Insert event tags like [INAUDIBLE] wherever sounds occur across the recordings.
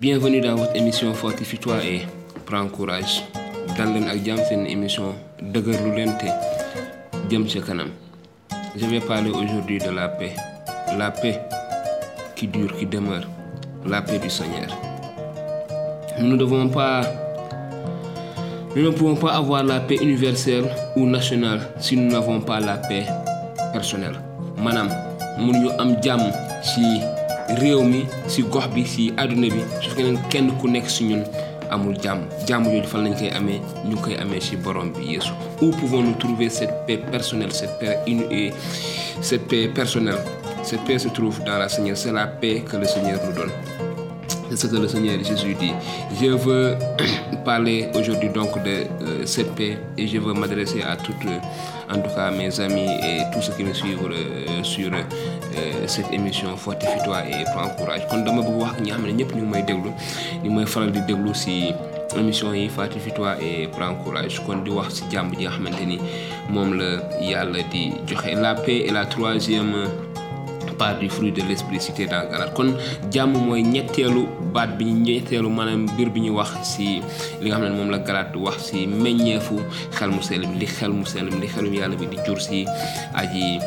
Bienvenue dans votre émission Fortifie-toi et prends courage. Dal émission je vais parler aujourd'hui de la paix. La paix qui dure qui demeure. La paix du Seigneur. Nous ne pouvons pas avoir la paix universelle ou nationale si nous n'avons pas la paix personnelle. Maanaam mënuñu am réew mi ci gox bi ci àdduna bi su fekkee ne kenn ku nekk ci ñun amul jàmm. Jàmm jooju fan lañ koy amee? Ñu koy amee ci borom bi Yeesu. Où pouvons-nous trouver cette paix personnelle cette paix et cette paix personnelle? Cette paix se trouve dans la Seigneur. C'est la paix que le Seigneur nous donne c'est ce que le Seigneur Jésus dit. Je veux [CLEARS THROAT] parler aujourd'hui donc de euh, cette paix et je veux m'adresser à toutes en tout cas mes amis et tous ceux qui me suivent euh, sur euh, cette émission Fortifie-toi et prends courage. Kon dama bëgg wax ñi xam ne ñëpp ñu may déglu ñu may faral di ci émission yi Fortifie-toi et prends courage. Kon di wax ci jàmm ji nga xamante ni moom la yàlla di joxe. La paix est la troisième part du fruit de l'esprit cité dans Galate kon jàmm mooy ñetteelu baat bi ñu ñetteelu maanaam mbir bi ñu wax ci li nga xam ne moom la Galate wax ci meññeefu xel mu sell bi li xel mu sell bi li xelum yàlla bi di jur ci aji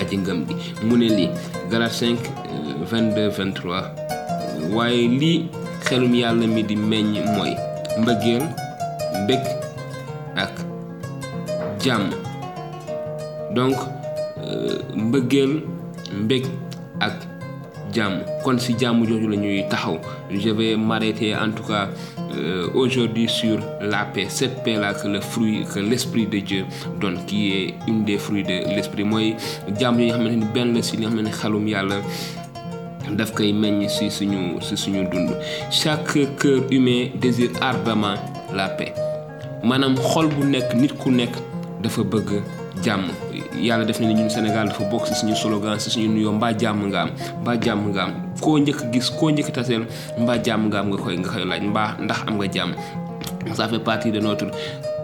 aji ngëm bi. Mu ne lii Galate 5 22 23 waaye lii xelum yàlla mi di meññ mooy mbëggeel mbég ak jàmm. Donc mbëggeel mbég ak jàmm. Kon ci jàmm jooju la ñuy taxaw. Je vais m'arrêter en tout cas euh, aujourd'hui sur la paix. Cette paix là que le fruit que l'esprit de Dieu donne qui est une des fruits de l'esprit. Mooy jàmm yi nga xamante ni benn la ci li nga xamante ne xelum yàlla daf koy meññ ci suñu ci suñu dund. Chaque cœur humain désire ardemment la paix. Maanaam xol bu nekk nit ku nekk dafa bëgg jàmm. Yàlla def na ni ñun Sénégal dafa bokk ci suñu slogan ci suñu nuyoo mbaa jàmm nga am mbaa jàmm nga am. Koo njëkk gis koo njëkk taseel mbaa jàmm nga am nga koy nga koy laaj mbaa ndax am nga jàmm. Ça fait partie de notre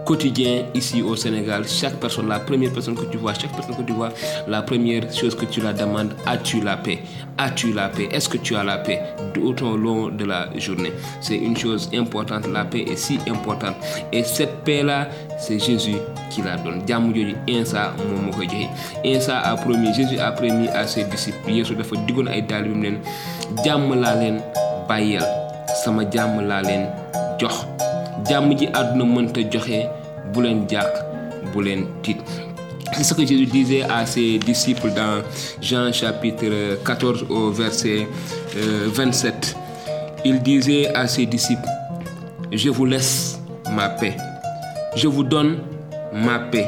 quotidien ici au Sénégal. Chaque personne la première personne que tu vois chaque personne que tu vois la première chose que tu la demandes as-tu la paix? As-tu la paix? Est-ce que tu as la paix tout au long de la journée? C'est une chose importante la paix est si importante. Et cette paix là c'est Jésus qui la donne. Insa a promis Jésus a promis à ses disciples. Sama jàmm ji àdduna mënta joxe bu leen c'est ce que Jésus disait à ses disciples dans Jean chapitre 14 au verset euh, 27 il disait à ses disciples je vous laisse ma paix. Je vous donne ma paix.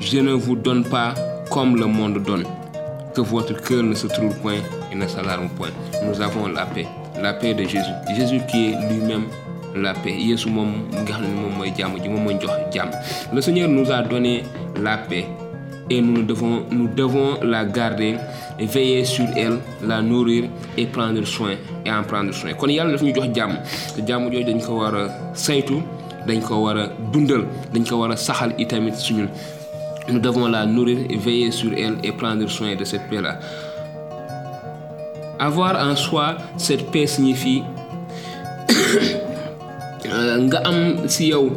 Je ne vous donne pas comme le monde donne. Que votre cœur ne se trouble point et ne s'alarme point. Nous avons la paix la paix de Jésus. Jésus qui est lui-même la paix. Yeesu moom nga xam ne moom mooy jàmm ji moom mooy jox jàmm. Le Seigneur nous a donné la paix et nous devons nous devons la garder veiller sur elle la nourrir et prendre soin et en prendre soin. Kon yàlla daf ñu jox jàmm. Te jàmm jooju dañ ko war a saytu dañ ko war a dundal dañ ko war a saxal itamit suñu nous devons la nourrir veiller sur elle et prendre soin de cette paix là avoir en soi cette paix signifie nga am ci yow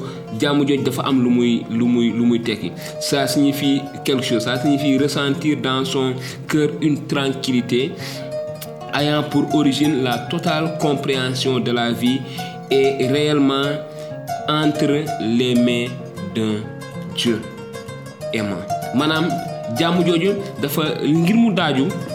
ça signifie quelque chose ça signifie ressentir dans son cœur une tranquillité ayant pour origine la totale compréhension de la vie et réellement entre les mains d'un Dieu aimant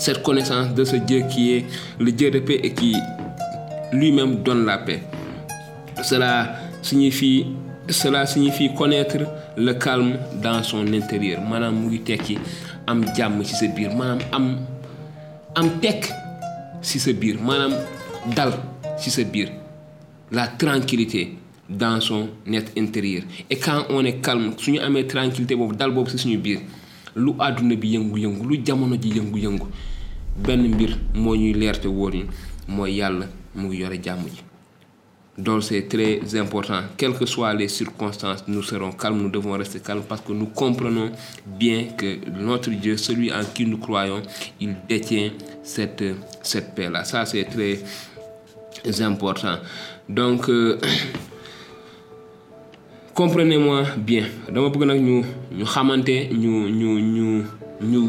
cette connaissance de ce Dieu qui est le Dieu de paix et qui lui-même donne la paix. Cela signifie, cela signifie connaître le calme dans son intérieur. Ngi tekki am jàmm ci sa biir maanaam am am tekk ci sa biir maanaam dal ci sa biir. La tranquillité dans son net intérieur. Et quand on est calme suñu amee tranquillité boobu dal boobu si suñu biir lu àdduna bi yëngu-yëngu lu jamono ji yëngu-yëngu benn mbir moo ñuy leerte wóor yi mooy yàlla mu donc c'est très important. Quelles que soient les circonstances nous serons calmes nous devons rester calmes parce que nous comprenons bien que notre Dieu celui en qui nous croyons il détient cette cette paix là ça c'est très important. Donc euh, [COUGHS] comprenez-moi bien. Dama bëgg nag ñu ñu xamante ñu ñu ñu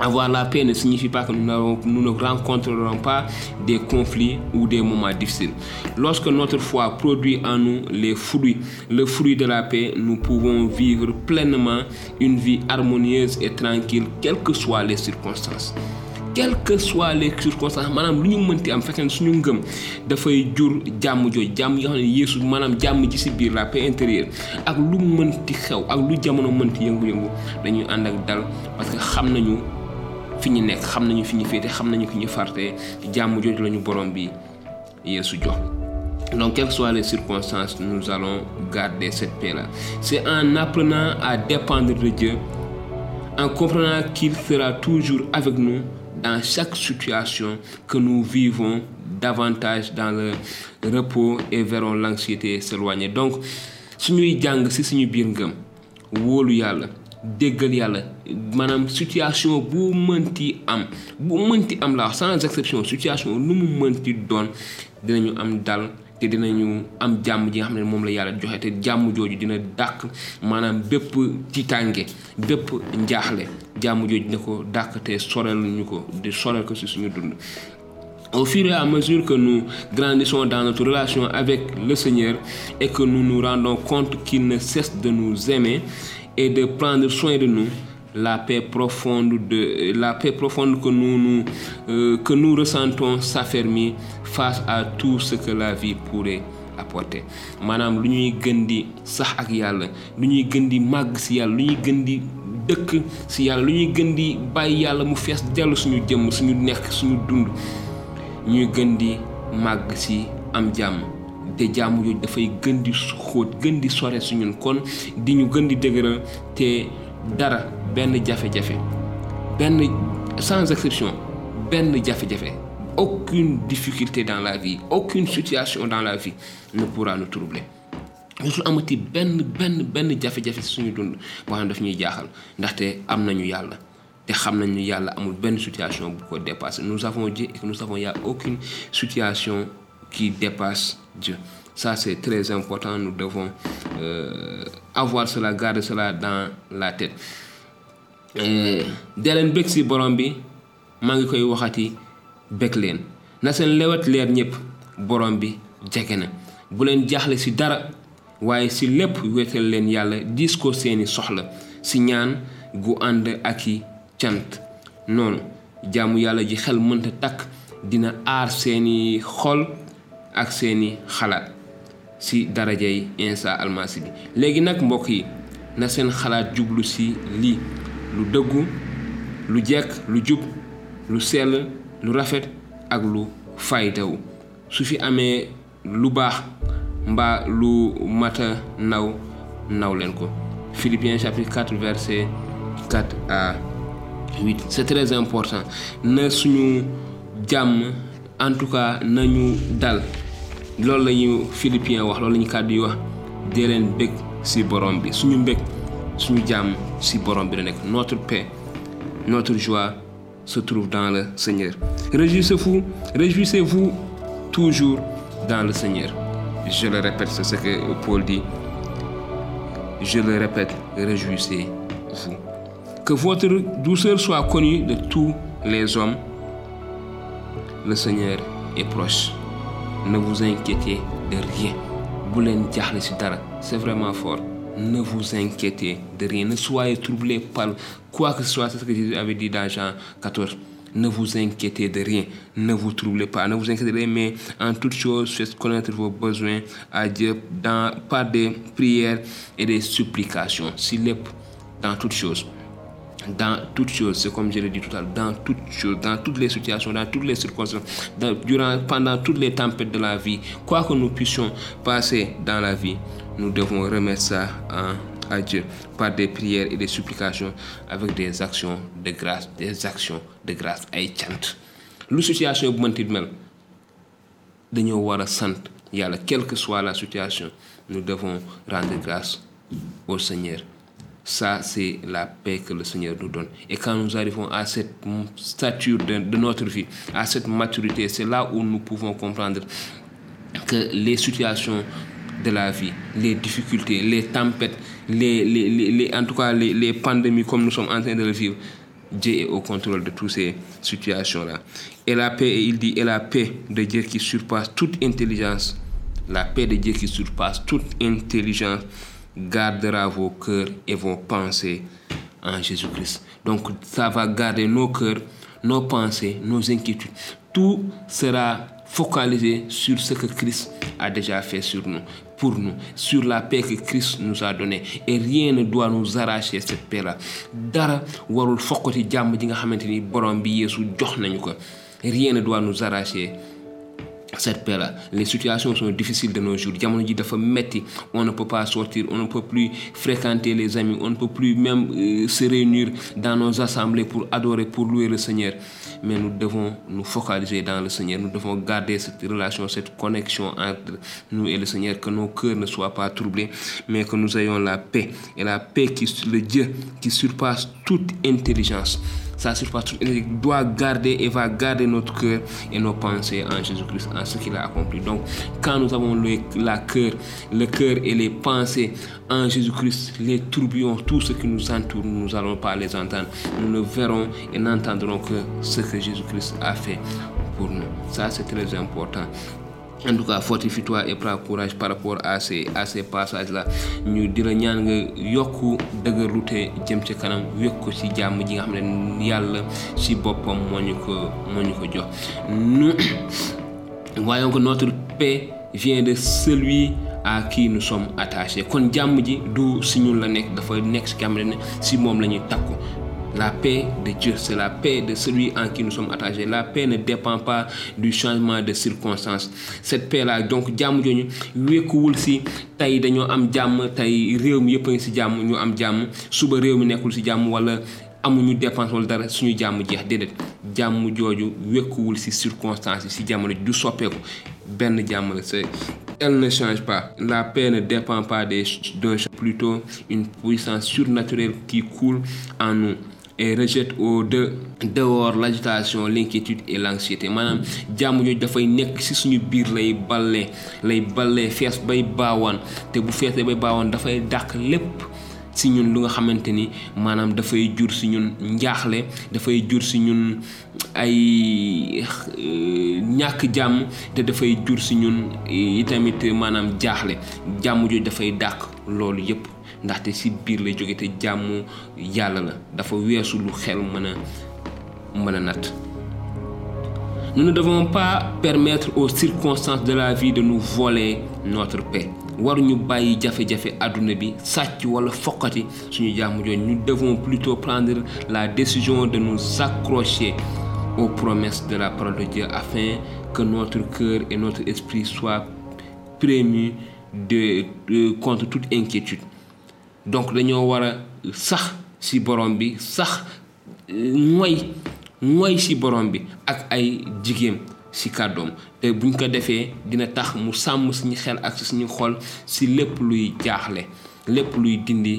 avoir la paix ne signifie pas que nous, ne rencontrerons pas des conflits ou des moments difficiles. Lorsque notre foi produit en nous les fruits, le fruit de la paix, nous pouvons vivre pleinement une vie harmonieuse et tranquille, quelles que soient les circonstances. quelles que soient les circonstances maanaam lu la paix intérieure fi donc quelles que soient les circonstances nous allons garder cette paix là c'est en apprenant à dépendre de Dieu en comprenant qu'il sera toujours avec nous dans chaque situation que nous vivons davantage dans le repos et verrons l'anxiété s'éloigner. Donc suñuy jàng ci suñu biir ngëm wóolu yàlla déggal yàlla. Maanaam situation bu mënti am bu mënti am la sans exception situation lu mu mënti doon dinañu am dal te dinañu am jàmm ji nga xam ne moom la yàlla joxe te jàmm jooju dina dàq maanaam bépp tiitaange bépp njaaxle. Jàmm jooju dina ko dàq te sorel ñu ko di dund. Au fur et à mesure que nous grandissons dans notre relation avec le Seigneur et que nous nous rendons compte qu'il ne cesse de nous aimer et de prendre soin de nous, la paix profonde, de, la paix profonde que nous, nous, euh, que nous ressentons s'affermit face à tout ce que la vie pourrait apporter. Maanaam lu ñuy gën di sax ak yàlla lu ñuy gën di màgg si yàlla lu ñuy gën di dëkk si yàlla lu ñuy gën di mu fees suñu suñu nekk suñu dund ñuy am te jàmm yooyu dafay gën di xóot gën di sore su ñun. Kon di ñu gën di dëgëral te dara benn jafe-jafe benn sans exception benn jafe-jafe. Aucune difficulté dans la vie aucune situation dans la vie ne pourra nous troubler. Su amati benn benn benn jafe-jafe suñu dund boo xam ne daf ñuy jaaxal. Ndaxte am nañu yàlla te xam nañu yàlla amul benn situation bu ko dépassé. Nous avons Dieu et nous savons il y a aucune situation qui dépasse Dieu. Ça c'est très important. Nous devons euh, avoir cela garder cela dans la tête. Dee leen bég si borom bi maa ngi koy waxati bég leen. Na seen lewet leer ñëpp borom bi jege na. Bu leen jaaxle si dara waaye si lépp wéetal leen yàlla diis ko seeni soxla si ñaan gu ànd ak i cant. Noonu jaamu yàlla ji xel mënta takk dina aar seeni xol ak seeni xalaat si darajay Insa almasi bi léegi nag mbokk yi na jublu si lii. Lu dëggu lu jekk lu jub lu lu rafet ak lu su mata Philippiens chapitre 4 verset 4 à 8 c'est très important. Na suñu jàmm en tout cas nañu dal notre paix notre joie se trouve dans le Seigneur. Réjouissez-vous réjouissez-vous toujours dans le Seigneur. Je le répète c'est ce que Paul dit. Je le répète réjouissez-vous. Que votre douceur soit connue de tous les hommes. Le Seigneur est proche ne vous inquiétez de rien c'est vraiment fort ne vous inquiétez de rien. Ne soyez troublés par quoi que ce soit. C'est ce que Jésus avait dit dans Jean 14. Ne vous inquiétez de rien, ne vous troublez pas, ne vous inquiétez de rien, mais en toute chose, faites connaître vos besoins à Dieu dans, par des prières et des supplications. S'il est dans toutes choses dans toutes choses, c'est comme je l'ai dit tout à l'heure, dans toutes choses, dans toutes les situations, dans toutes les circonstances, durant, pendant toutes les tempêtes de la vie, quoi que nous puissions passer dans la vie, nous devons remettre ça à Dieu par des prières et des supplications avec des actions de grâce, des actions de grâce lu situation bu mënti quelle que soit la situation nous devons rendre grâce au Seigneur ça, c'est la paix que le Seigneur nous donne. Et quand nous arrivons à cette stature de, notre vie, à cette maturité, c'est là où nous pouvons comprendre que les situations de la vie, les difficultés, les tempêtes, les, les, les, en tout cas les, les pandémies comme nous sommes en train de le vivre, Dieu est au contrôle de toutes ces situations-là. Et la paix, il dit, et la paix de Dieu qui surpasse toute intelligence, la paix de Dieu qui surpasse toute intelligence, gardera vos cœurs et vos pensées en Jésus-Christ. Donc ça va garder nos cœurs, nos pensées, nos inquiétudes. Tout sera focalisé sur ce que Christ a déjà fait sur nous, pour nous, sur la paix que Christ nous a donnée. Et rien ne doit nous arracher cette paix-là. Dara warul fokkati jàmm ji nga. Rien ne doit nous arracher cette paix-là. Les situations sont difficiles de nos jours. On ne peut pas sortir, on ne peut plus fréquenter les amis, on ne peut plus même euh, se réunir dans nos assemblées pour adorer, pour louer le Seigneur. Mais nous devons nous focaliser dans le Seigneur. Nous devons garder cette relation, cette connexion entre nous et le Seigneur, que nos cœurs ne soient pas troublés, mais que nous ayons la paix. Et la paix qui, le Dieu qui surpasse toute intelligence surpasse toute doit garder et va garder notre cœur et nos pensées en Jésus-Christ, en ce qu'il a accompli. Donc, quand nous avons le, cœur, le cœur et les pensées en Jésus-Christ, les tourbillons, tout ce qui nous entoure, nous n'allons pas les entendre. Nous ne verrons et n'entendrons que ce que Jésus-Christ a fait pour nous. Ça, c'est très important. En tout cas fortifie-toi et prends courage par rapport à ces à ces passages là ñu di la ñaan nga yokku dëgërlute jëm ci kanam wékk ko ci jàmm ji nga xam ne yàlla ci boppam moo ko moo ko jox. Nous [COUGHS] voyons que notre paix vient de celui à qui nous sommes attachés. Kon jàmm ji du si ñun la nekk dafa nekk si xam si moom la takku la paix de Dieu, c'est la paix de celui en qui nous sommes attachés. La paix ne dépend pas du changement de circonstances. Cette paix-là, donc, jàmm jooju wékkuwul si tey dañoo am jàmm tey réew mi yëpp a si jàmm ñu am jàmm suba réew mi si jàmm wala amuñu dépense wala dara suñu jàmm jeex déedéet jàmm jooju wékkuwul si circonstances yi si jamono du soppeeku benn jàmm la c'est elle ne change pas. La paix ne dépend pas d'un plutôt une puissance surnaturelle qui coule en nous et rejette au de dehors l'agitation l'inquiétude et l'anxiété. Maanaam jàmm jooju dafay nekk ci suñu biir lay ballee lay ballee fees bay baawaan. Te bu feesee bay baawaan dafay dàq lépp si ñun lu nga xamante ni maanaam dafay jur si ñun njaaxle dafay jur si ñun ay ñàkk jàmm te dafay jur si ñun itamit maanaam jaaxle. Jàmm jooju dafay dàq loolu yépp nous ne devons pas permettre aux circonstances de la vie de nous voler notre paix. Waruñu bàyyi jafe-jafe àdduna bi sàcc wala fokkati suñu jàmm jooju. Nous devons plutôt prendre la décision de nous accrocher aux promesses de la parole de Dieu afin que notre cœur et notre esprit soient prémus contre toute inquiétude donc dañoo war a sax ci borom bi sax mooy mooy ci borom bi ak ay dina tax mu sàmm suñu xel ak suñu xol lépp luy dindi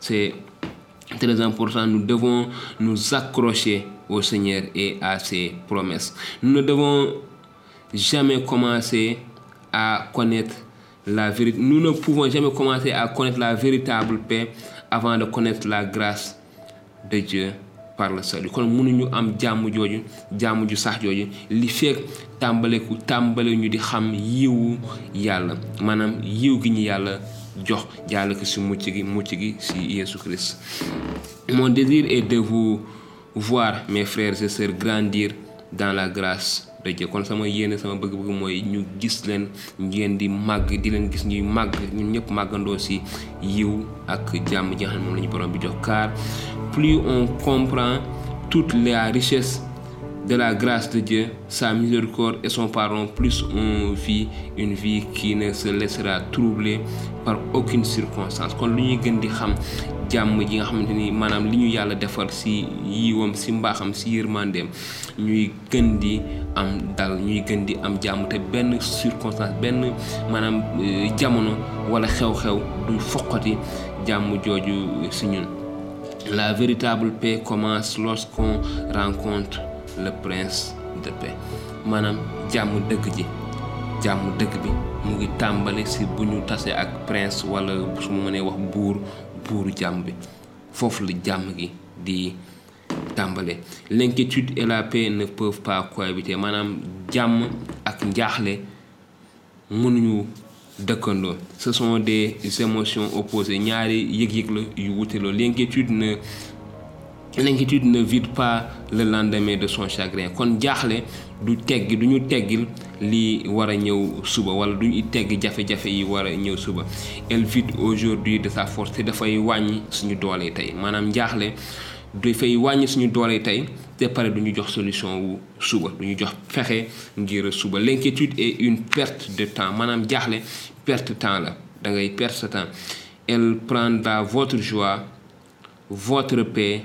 c'est très important nous devons nous accrocher au Seigneur et à ses promesses. Nous ne devons jamais commencer à connaître la vérité. Nous ne pouvons jamais commencer à connaître la véritable paix avant de connaître la grâce de Dieu par le salut. Kon mënuñu am jàmm jooju jàmm ju sax jooju. Li fekk tàmbaleku tàmbale ñu di xam yiwu yàlla maanaam yiw gi ñu yàlla jox jaale si mucc gi mucc gi si Yesu Christ mon désir est de vous voir mes frères et sœurs grandir dans la grâce de Dieu kon sama yéene sama bëgg-bëgg mooy ñu gis leen ngeen di màgg di leen gis ñuy màgg ñun ñëpp màggandoo si yiw ak jàmm ji nga xam borom bi jox car plus on comprend toute la richesse de la grâce de Dieu, sa miséricorde et son pardon, plus on vit une vie qui ne se laissera troubler par aucune circonstance. kon lu jàmm ji nga xamante ni maanaam li ñu yàlla defal si yiwam si mbaaxam si yërmandeem ñuy gën di am dal ñuy gën di am jàmm te benn circonstance benn maanaam jamono wala xew-xew du foqati jàmm jooju si ñun. La véritable paix commence lorsqu'on rencontre le prince de paix. Maanaam jàmm dëgg ji jàmm dëgg bi mu ngi tàmbali si bu ñu tasee ak prince wala su ma mënee wax buur buuru jàmm bi. Foofu la jàmm gi di l'inquiétude et la paix ne peuvent pas cohabiter. Maanaam jàmm ak njaaxle mënuñu dëkkandoo. Ce sont des émotions opposées. Ñaari yëg-yëg la yu wuteloo l'inquiétude ne l'inquiétude ne vide pas le lendemain de son chagrin. Kon jaaxle du teggi du ñu teggil li war a ñëw suba wala du ñu teggi jafe-jafe yi war a ñëw suba. Elle vide aujourd'hui de sa force te dafay wàññi suñu doole tey. Maanaam njaaxle dafay wàññi suñu doole tey te pare du ñu jox solution wu suba du ñu jox fexe ngir suba. L'inquiétude est une perte de temps. Maanaam jaaxle perte temps la. Da ngay perte temps. Elle prendra votre joie votre paix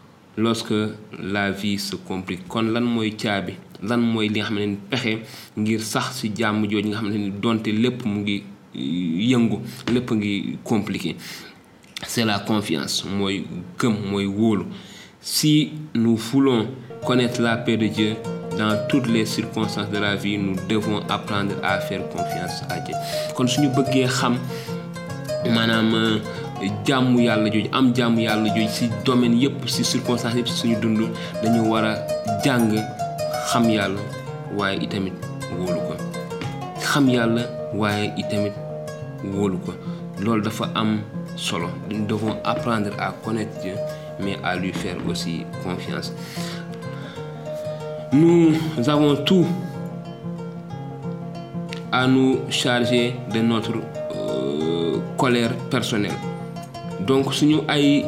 lorsque la vie se complique. Kon lan mooy caabi? Lan mooy li nga xam ne pexe ngir sax ci jàmm jooju nga xam ne donte lépp mu ngi yëngu lépp ngi compliqué. C'est la confiance mooy gëm mooy wóolu. Si nous voulons connaître la paix de Dieu dans toutes les circonstances de la vie nous devons apprendre à faire confiance à Dieu. Kon suñu bëggee xam maanaam jàmm yàlla jooju am jàmm yàlla jooju ci domaine yépp ci circonstance yépp ci suñu dund dañu war a jàng xam yàlla waaye itamit wóolu ko. Xam yàlla waaye itamit wóolu ko. Loolu dafa am solo. Nous devons apprendre à connaître Dieu mais à lui faire aussi confiance. Nous avons tout à nous charger de notre euh, colère personnelle donc suñu ay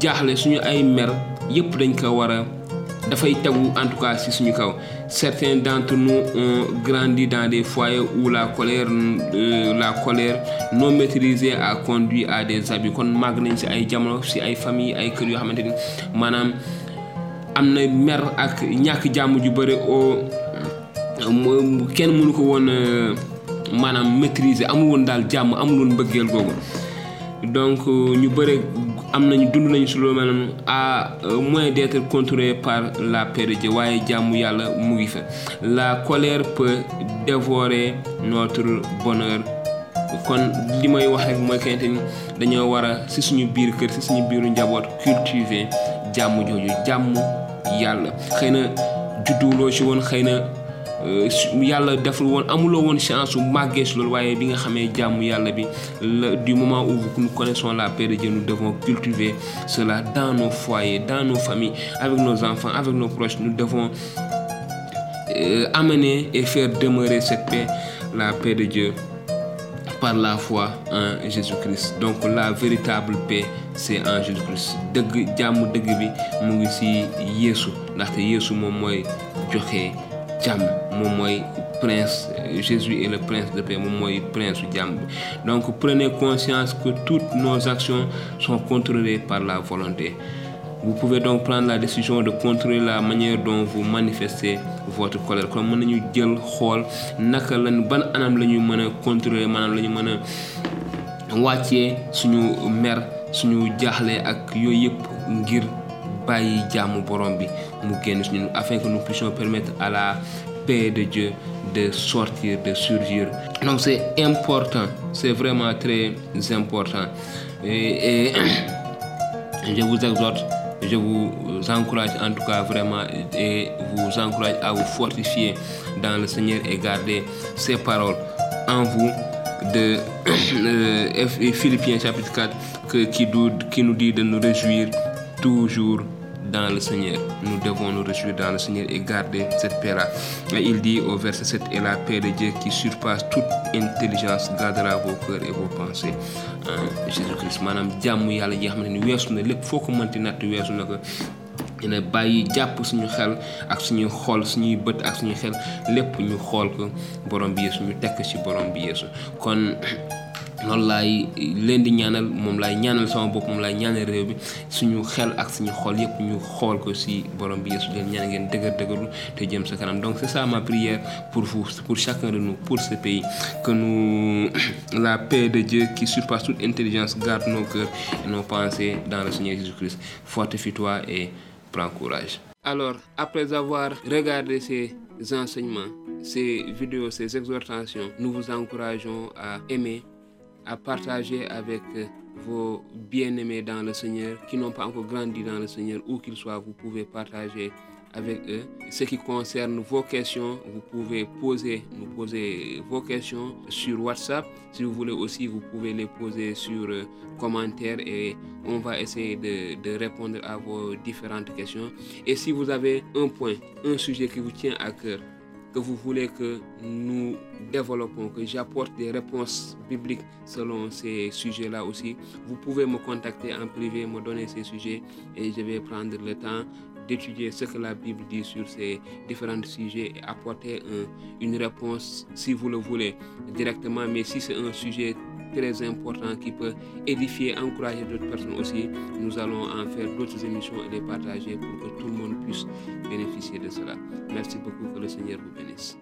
jaaxle suñu ay mer yépp dañ ko war a dafay tegu en tout cas ci suñu kaw. Certains d'entre nous ont grandi dans des foyers où la colère euh, la colère non maîtrisée a conduit à des abus. Kon màgg nañ ci ay jamono ci ay famille ay kër yoo xamante ni maanaam am na mer ak ñàkk jàmm ju bëri oo kenn mënu ko woon maanaam maîtriser. Amul woon daal jàmm amul woon mbëggeel googu donc ñu bëre am nañu dund à d'être contrôlé par la paix de Dieu waaye jàmm yàlla la colère peut dévorer notre bonheur. Kon li may wax rek mooy kayante ni si cultiver jàmm jooju jàmm yàlla. Xëy na yàlla deful woon amuloo woon chance su màggee si loolu waaye bi nga xamee jàmm yàlla bi du moment où nous connaissons la paix de Dieu nous devons cultiver cela dans nos foyers dans nos familles avec nos enfants avec nos proches. Nous devons euh, amener et faire demeurer cette paix la paix de Dieu par la foi en Jésus-Christ. Donc la véritable paix c'est en Jésus-Christ. Dëgg jàmm dëgg bi mu ngi ci Yeesu ndaxte Yeesu moom mooy joxe prince Jésus est le prince de paix donc prenez conscience que toutes nos actions sont contrôlées par la volonté. Vous pouvez donc prendre la décision de contrôler la manière dont vous manifestez votre colère afin que nous puissions permettre à la paix de Dieu de sortir de surgir. Donc c'est important c'est vraiment très important. Et, [CLEARS THROAT] je vous exhorte je vous encourage en tout cas vraiment et vous encourage à vous fortifier dans le Seigneur et garder ces paroles en vous de [CLEARS THROAT] euh, Philippiens chapitre 4 que, qui nous dit de nous réjouir toujours dans le Seigneur. Nous devons nous réjouir dans le Seigneur et garder cette paix-là. Il dit au verset 7, et la paix de Dieu qui surpasse toute intelligence gardera vos cœurs et vos pensées en Jésus-Christ. Loolu laay leen di donc c'est ça ma prière pour vous pour chacun de nous pour ce pays. Que nous [CLEARS THROAT] la paix de Dieu qui surpasse toute intelligence garde nos cœurs et nos pensées dans le Seigneur Jésus-Christ. Fortifie-toi et prends courage. Alors après avoir regardé ces enseignements ces vidéos ces exhortations nous vous encourageons à aimer à partager avec vos bien-aimés dans le Seigneur qui n'ont pas encore grandi dans le Seigneur, où qu'ils soient, vous pouvez partager avec eux. Ce qui concerne vos questions, vous pouvez poser, nous poser vos questions sur WhatsApp. Si vous voulez aussi, vous pouvez les poser sur euh, commentaires et on va essayer de répondre à vos différentes questions. Et si vous avez un point, un sujet qui vous tient à cœur, que vous voulez que nous développons, que j'apporte des réponses bibliques selon ces sujets-là aussi, vous pouvez me contacter en privé, me donner ces sujets et je vais prendre le temps d'étudier ce que la Bible dit sur ces différents sujets et apporter un, une réponse si vous le voulez directement. Mais si c'est un sujet très important qui peut édifier, encourager d'autres personnes aussi, nous allons en faire d'autres émissions et les partager pour que tout le monde puisse bénéficier de cela. Merci beaucoup, que le Seigneur vous bénisse.